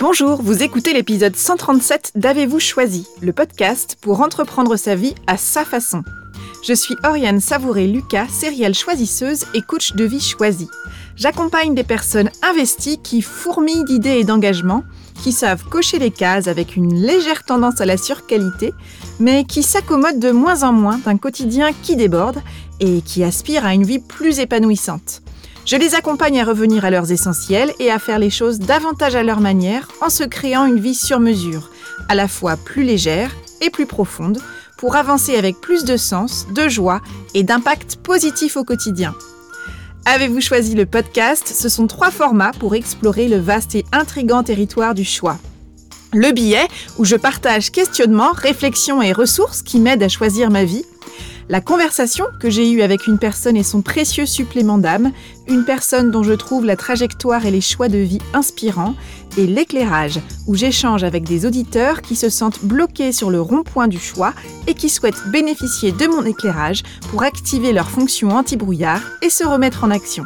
Bonjour, vous écoutez l'épisode 137 d'Avez-vous choisi, le podcast pour entreprendre sa vie à sa façon. Je suis Oriane Savouré-Lucas, sérielle choisisseuse et coach de vie choisie. J'accompagne des personnes investies qui fourmillent d'idées et d'engagement, qui savent cocher les cases avec une légère tendance à la surqualité, mais qui s'accommodent de moins en moins d'un quotidien qui déborde et qui aspirent à une vie plus épanouissante. Je les accompagne à revenir à leurs essentiels et à faire les choses davantage à leur manière en se créant une vie sur mesure, à la fois plus légère et plus profonde, pour avancer avec plus de sens, de joie et d'impact positif au quotidien. Avez-vous choisi le podcast? Ce sont trois formats pour explorer le vaste et intrigant territoire du choix. Le billet, où je partage questionnements, réflexions et ressources qui m'aident à choisir ma vie. La conversation que j'ai eue avec une personne et son précieux supplément d'âme, une personne dont je trouve la trajectoire et les choix de vie inspirants, et l'éclairage, où j'échange avec des auditeurs qui se sentent bloqués sur le rond-point du choix et qui souhaitent bénéficier de mon éclairage pour activer leur fonction anti-brouillard et se remettre en action.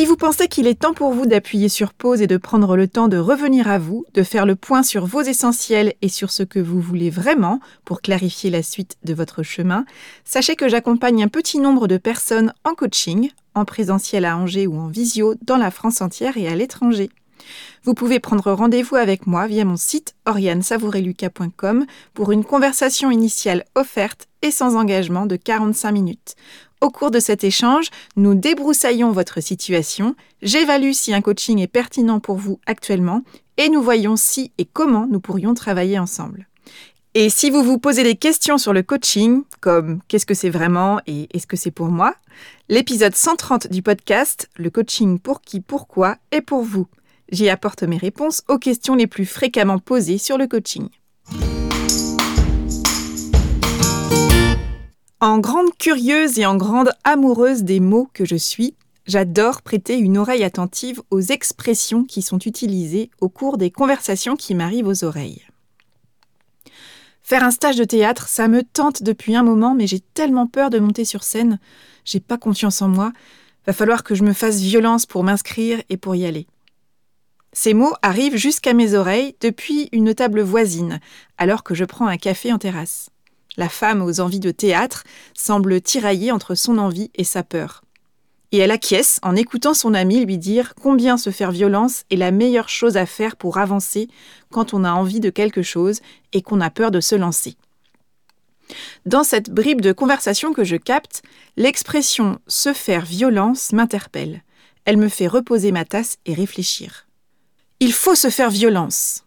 Si vous pensez qu'il est temps pour vous d'appuyer sur pause et de prendre le temps de revenir à vous, de faire le point sur vos essentiels et sur ce que vous voulez vraiment pour clarifier la suite de votre chemin, sachez que j'accompagne un petit nombre de personnes en coaching, en présentiel à Angers ou en visio dans la France entière et à l'étranger. Vous pouvez prendre rendez-vous avec moi via mon site oriansavoureluca.com pour une conversation initiale offerte et sans engagement de 45 minutes. Au cours de cet échange, nous débroussaillons votre situation, j'évalue si un coaching est pertinent pour vous actuellement et nous voyons si et comment nous pourrions travailler ensemble. Et si vous vous posez des questions sur le coaching, comme qu'est-ce que c'est vraiment? et est-ce que c'est pour moi, l'épisode 130 du podcast, le coaching pour qui, pourquoi, est pour vous. J'y apporte mes réponses aux questions les plus fréquemment posées sur le coaching. En grande curieuse et en grande amoureuse des mots que je suis, j'adore prêter une oreille attentive aux expressions qui sont utilisées au cours des conversations qui m'arrivent aux oreilles. Faire un stage de théâtre, ça me tente depuis un moment, mais j'ai tellement peur de monter sur scène, j'ai pas confiance en moi, va falloir que je me fasse violence pour m'inscrire et pour y aller. Ces mots arrivent jusqu'à mes oreilles depuis une table voisine, alors que je prends un café en terrasse. La femme aux envies de théâtre semble tirailler entre son envie et sa peur. Et elle acquiesce en écoutant son ami lui dire combien se faire violence est la meilleure chose à faire pour avancer quand on a envie de quelque chose et qu'on a peur de se lancer. Dans cette bribe de conversation que je capte, l'expression se faire violence m'interpelle. Elle me fait reposer ma tasse et réfléchir. Il faut se faire violence.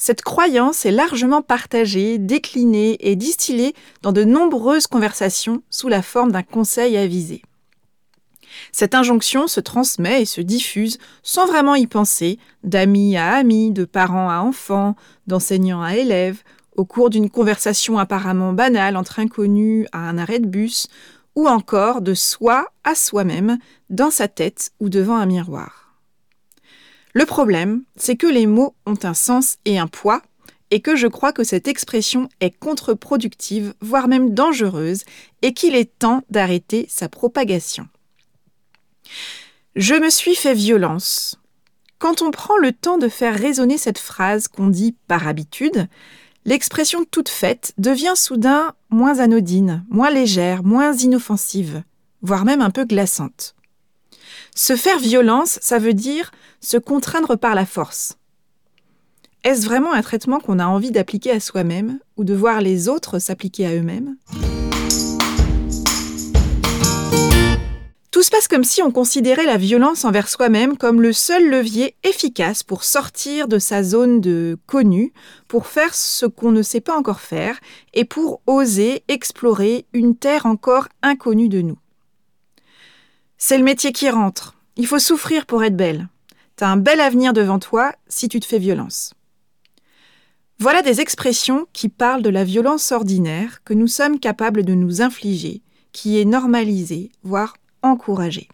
Cette croyance est largement partagée, déclinée et distillée dans de nombreuses conversations sous la forme d'un conseil avisé. Cette injonction se transmet et se diffuse sans vraiment y penser, d'amis à amis, de parents à enfants, d'enseignants à élèves, au cours d'une conversation apparemment banale entre inconnus à un arrêt de bus, ou encore de soi à soi-même, dans sa tête ou devant un miroir. Le problème, c'est que les mots ont un sens et un poids, et que je crois que cette expression est contre-productive, voire même dangereuse, et qu'il est temps d'arrêter sa propagation. Je me suis fait violence. Quand on prend le temps de faire résonner cette phrase qu'on dit par habitude, l'expression toute faite devient soudain moins anodine, moins légère, moins inoffensive, voire même un peu glaçante. Se faire violence, ça veut dire se contraindre par la force. Est-ce vraiment un traitement qu'on a envie d'appliquer à soi-même ou de voir les autres s'appliquer à eux-mêmes? Tout se passe comme si on considérait la violence envers soi-même comme le seul levier efficace pour sortir de sa zone de connu, pour faire ce qu'on ne sait pas encore faire et pour oser explorer une terre encore inconnue de nous. C'est le métier qui rentre. Il faut souffrir pour être belle. T'as un bel avenir devant toi si tu te fais violence. Voilà des expressions qui parlent de la violence ordinaire que nous sommes capables de nous infliger, qui est normalisée, voire encouragée.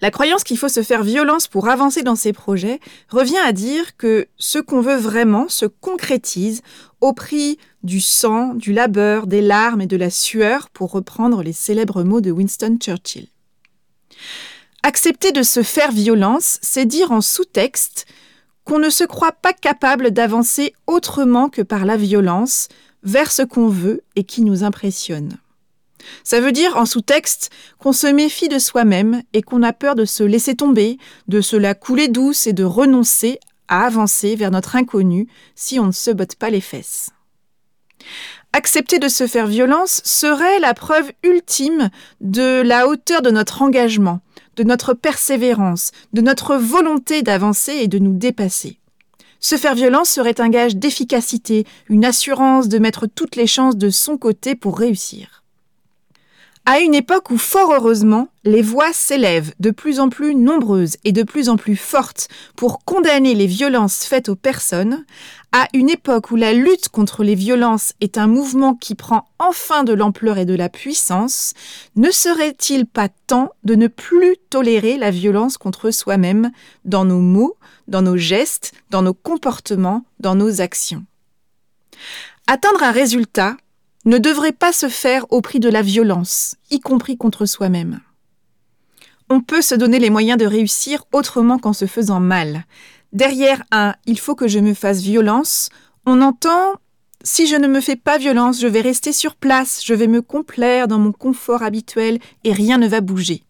La croyance qu'il faut se faire violence pour avancer dans ses projets revient à dire que ce qu'on veut vraiment se concrétise au prix du sang, du labeur, des larmes et de la sueur, pour reprendre les célèbres mots de Winston Churchill. Accepter de se faire violence, c'est dire en sous-texte qu'on ne se croit pas capable d'avancer autrement que par la violence vers ce qu'on veut et qui nous impressionne. Ça veut dire en sous-texte qu'on se méfie de soi-même et qu'on a peur de se laisser tomber, de se la couler douce et de renoncer à avancer vers notre inconnu si on ne se botte pas les fesses. Accepter de se faire violence serait la preuve ultime de la hauteur de notre engagement, de notre persévérance, de notre volonté d'avancer et de nous dépasser. Se faire violence serait un gage d'efficacité, une assurance de mettre toutes les chances de son côté pour réussir à une époque où, fort heureusement, les voix s'élèvent de plus en plus nombreuses et de plus en plus fortes pour condamner les violences faites aux personnes, à une époque où la lutte contre les violences est un mouvement qui prend enfin de l'ampleur et de la puissance, ne serait-il pas temps de ne plus tolérer la violence contre soi-même dans nos mots, dans nos gestes, dans nos comportements, dans nos actions? Atteindre un résultat ne devrait pas se faire au prix de la violence, y compris contre soi-même. On peut se donner les moyens de réussir autrement qu'en se faisant mal. Derrière un il faut que je me fasse violence, on entend si je ne me fais pas violence, je vais rester sur place, je vais me complaire dans mon confort habituel et rien ne va bouger.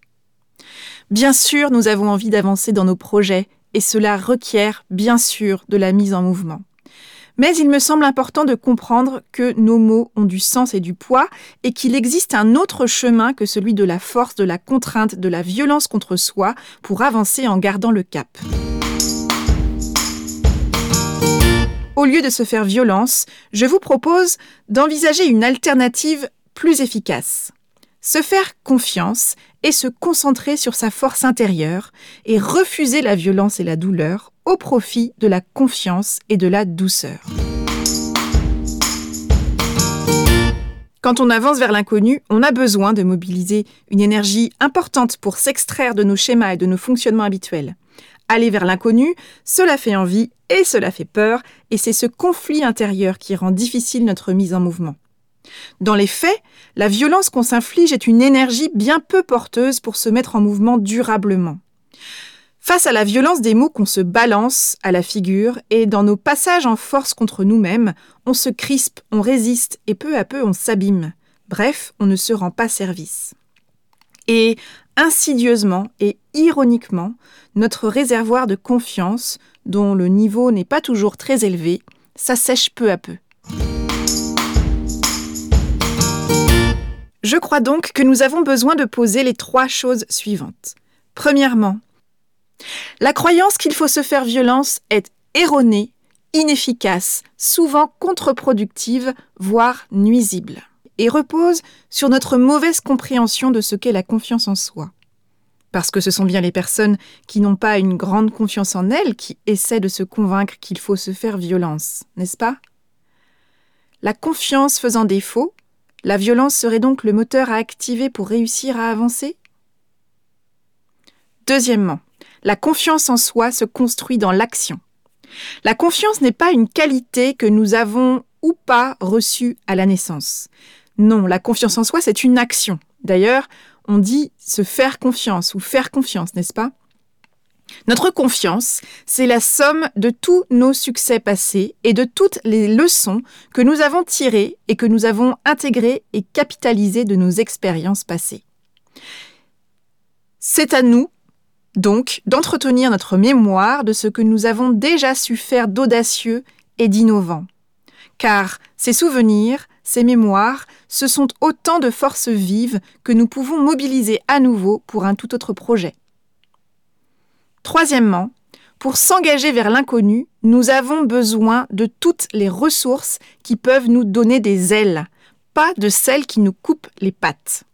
Bien sûr, nous avons envie d'avancer dans nos projets et cela requiert bien sûr de la mise en mouvement. Mais il me semble important de comprendre que nos mots ont du sens et du poids et qu'il existe un autre chemin que celui de la force, de la contrainte, de la violence contre soi pour avancer en gardant le cap. Au lieu de se faire violence, je vous propose d'envisager une alternative plus efficace. Se faire confiance et se concentrer sur sa force intérieure et refuser la violence et la douleur au profit de la confiance et de la douceur. Quand on avance vers l'inconnu, on a besoin de mobiliser une énergie importante pour s'extraire de nos schémas et de nos fonctionnements habituels. Aller vers l'inconnu, cela fait envie et cela fait peur, et c'est ce conflit intérieur qui rend difficile notre mise en mouvement. Dans les faits, la violence qu'on s'inflige est une énergie bien peu porteuse pour se mettre en mouvement durablement. Face à la violence des mots qu'on se balance à la figure et dans nos passages en force contre nous-mêmes, on se crispe, on résiste et peu à peu on s'abîme. Bref, on ne se rend pas service. Et insidieusement et ironiquement, notre réservoir de confiance, dont le niveau n'est pas toujours très élevé, s'assèche peu à peu. Je crois donc que nous avons besoin de poser les trois choses suivantes. Premièrement, la croyance qu'il faut se faire violence est erronée, inefficace, souvent contre-productive, voire nuisible, et repose sur notre mauvaise compréhension de ce qu'est la confiance en soi. Parce que ce sont bien les personnes qui n'ont pas une grande confiance en elles qui essaient de se convaincre qu'il faut se faire violence, n'est-ce pas? La confiance faisant défaut, la violence serait donc le moteur à activer pour réussir à avancer? Deuxièmement, la confiance en soi se construit dans l'action. La confiance n'est pas une qualité que nous avons ou pas reçue à la naissance. Non, la confiance en soi, c'est une action. D'ailleurs, on dit se faire confiance ou faire confiance, n'est-ce pas? Notre confiance, c'est la somme de tous nos succès passés et de toutes les leçons que nous avons tirées et que nous avons intégrées et capitalisées de nos expériences passées. C'est à nous donc d'entretenir notre mémoire de ce que nous avons déjà su faire d'audacieux et d'innovant. Car ces souvenirs, ces mémoires, ce sont autant de forces vives que nous pouvons mobiliser à nouveau pour un tout autre projet. Troisièmement, pour s'engager vers l'inconnu, nous avons besoin de toutes les ressources qui peuvent nous donner des ailes, pas de celles qui nous coupent les pattes.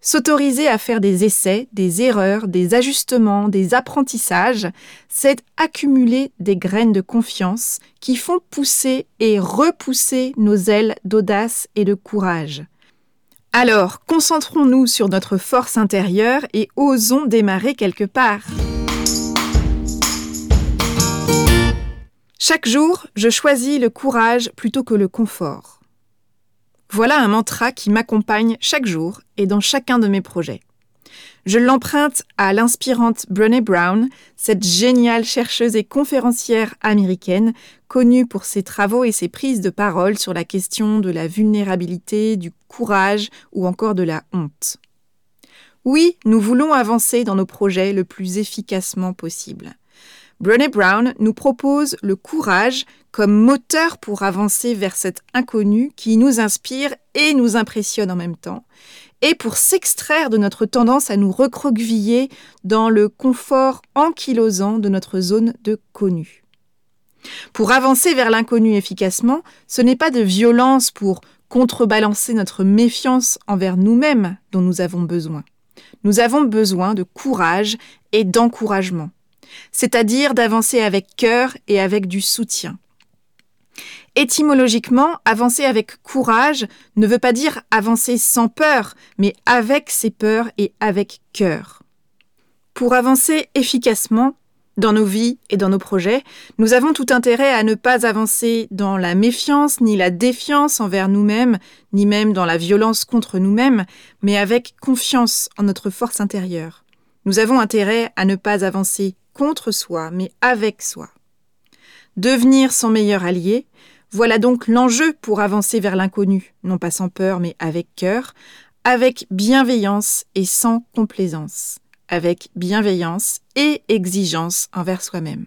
S'autoriser à faire des essais, des erreurs, des ajustements, des apprentissages, c'est accumuler des graines de confiance qui font pousser et repousser nos ailes d'audace et de courage. Alors, concentrons-nous sur notre force intérieure et osons démarrer quelque part. Chaque jour, je choisis le courage plutôt que le confort. Voilà un mantra qui m'accompagne chaque jour et dans chacun de mes projets. Je l'emprunte à l'inspirante Brené Brown, cette géniale chercheuse et conférencière américaine, connue pour ses travaux et ses prises de parole sur la question de la vulnérabilité, du courage ou encore de la honte. Oui, nous voulons avancer dans nos projets le plus efficacement possible. Brené Brown nous propose le courage comme moteur pour avancer vers cet inconnu qui nous inspire et nous impressionne en même temps, et pour s'extraire de notre tendance à nous recroqueviller dans le confort ankylosant de notre zone de connu. Pour avancer vers l'inconnu efficacement, ce n'est pas de violence pour contrebalancer notre méfiance envers nous-mêmes dont nous avons besoin. Nous avons besoin de courage et d'encouragement, c'est-à-dire d'avancer avec cœur et avec du soutien. Étymologiquement, avancer avec courage ne veut pas dire avancer sans peur, mais avec ses peurs et avec cœur. Pour avancer efficacement dans nos vies et dans nos projets, nous avons tout intérêt à ne pas avancer dans la méfiance ni la défiance envers nous-mêmes, ni même dans la violence contre nous-mêmes, mais avec confiance en notre force intérieure. Nous avons intérêt à ne pas avancer contre soi, mais avec soi. Devenir son meilleur allié, voilà donc l'enjeu pour avancer vers l'inconnu, non pas sans peur, mais avec cœur, avec bienveillance et sans complaisance, avec bienveillance et exigence envers soi-même.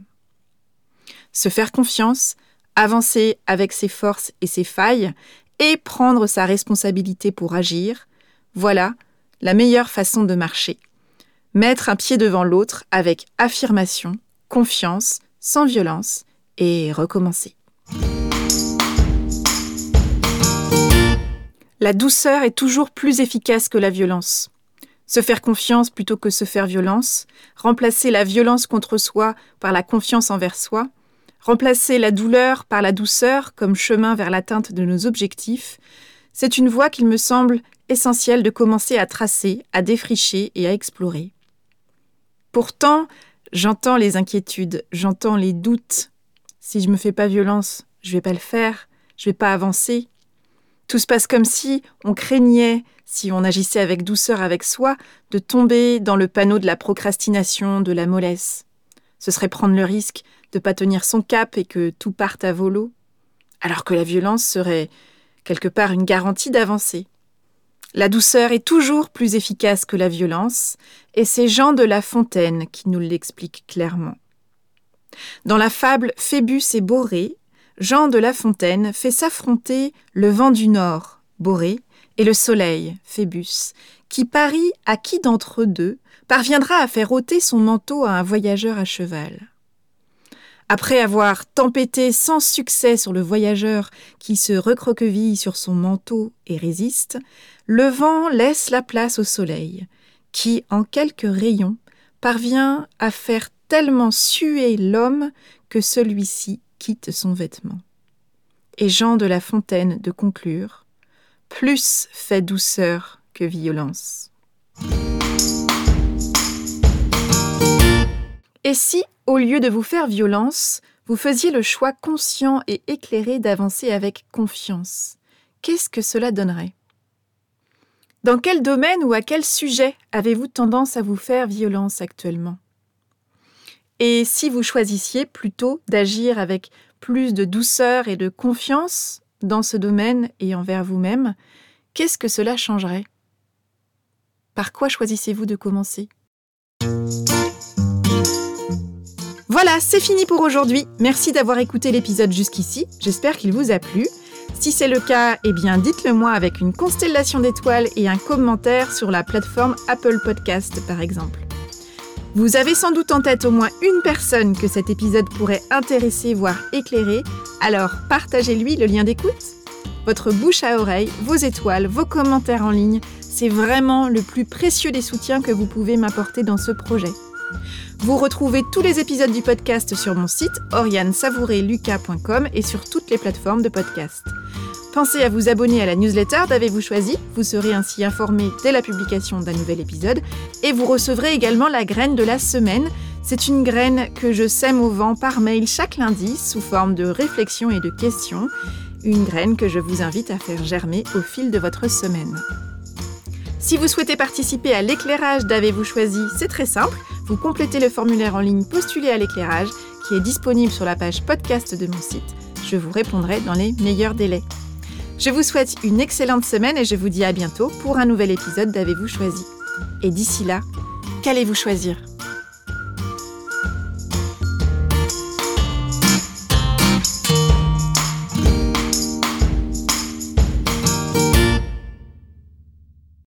Se faire confiance, avancer avec ses forces et ses failles, et prendre sa responsabilité pour agir, voilà la meilleure façon de marcher. Mettre un pied devant l'autre avec affirmation, confiance, sans violence, et recommencer. La douceur est toujours plus efficace que la violence. Se faire confiance plutôt que se faire violence, remplacer la violence contre soi par la confiance envers soi, remplacer la douleur par la douceur comme chemin vers l'atteinte de nos objectifs, c'est une voie qu'il me semble essentiel de commencer à tracer, à défricher et à explorer. Pourtant, j'entends les inquiétudes, j'entends les doutes. Si je me fais pas violence, je vais pas le faire, je vais pas avancer, tout se passe comme si on craignait, si on agissait avec douceur avec soi, de tomber dans le panneau de la procrastination, de la mollesse. Ce serait prendre le risque de pas tenir son cap et que tout parte à volo, alors que la violence serait quelque part une garantie d'avancer. La douceur est toujours plus efficace que la violence, et c'est Jean de La Fontaine qui nous l'explique clairement. Dans la fable Phébus et Borée, Jean de La Fontaine fait s'affronter le vent du nord, Borée, et le soleil, Phébus, qui parie à qui d'entre eux deux parviendra à faire ôter son manteau à un voyageur à cheval. Après avoir tempêté sans succès sur le voyageur qui se recroqueville sur son manteau et résiste, le vent laisse la place au soleil, qui, en quelques rayons, parvient à faire tellement suer l'homme que celui-ci quitte son vêtement. Et Jean de La Fontaine de conclure Plus fait douceur que violence. Et si, au lieu de vous faire violence, vous faisiez le choix conscient et éclairé d'avancer avec confiance, qu'est-ce que cela donnerait? Dans quel domaine ou à quel sujet avez-vous tendance à vous faire violence actuellement? Et si vous choisissiez plutôt d'agir avec plus de douceur et de confiance dans ce domaine et envers vous-même, qu'est-ce que cela changerait? Par quoi choisissez-vous de commencer? Voilà, c'est fini pour aujourd'hui. Merci d'avoir écouté l'épisode jusqu'ici. J'espère qu'il vous a plu. Si c'est le cas, eh bien dites-le moi avec une constellation d'étoiles et un commentaire sur la plateforme Apple Podcast par exemple. Vous avez sans doute en tête au moins une personne que cet épisode pourrait intéresser, voire éclairer, alors partagez-lui le lien d'écoute. Votre bouche à oreille, vos étoiles, vos commentaires en ligne, c'est vraiment le plus précieux des soutiens que vous pouvez m'apporter dans ce projet. Vous retrouvez tous les épisodes du podcast sur mon site oriansavoureluca.com et sur toutes les plateformes de podcast. Pensez à vous abonner à la newsletter d'Avez-vous choisi Vous serez ainsi informé dès la publication d'un nouvel épisode et vous recevrez également la graine de la semaine. C'est une graine que je sème au vent par mail chaque lundi sous forme de réflexions et de questions. Une graine que je vous invite à faire germer au fil de votre semaine. Si vous souhaitez participer à l'éclairage d'Avez-vous choisi, c'est très simple. Vous complétez le formulaire en ligne Postuler à l'éclairage qui est disponible sur la page podcast de mon site. Je vous répondrai dans les meilleurs délais. Je vous souhaite une excellente semaine et je vous dis à bientôt pour un nouvel épisode d'Avez-vous choisi. Et d'ici là, qu'allez-vous choisir?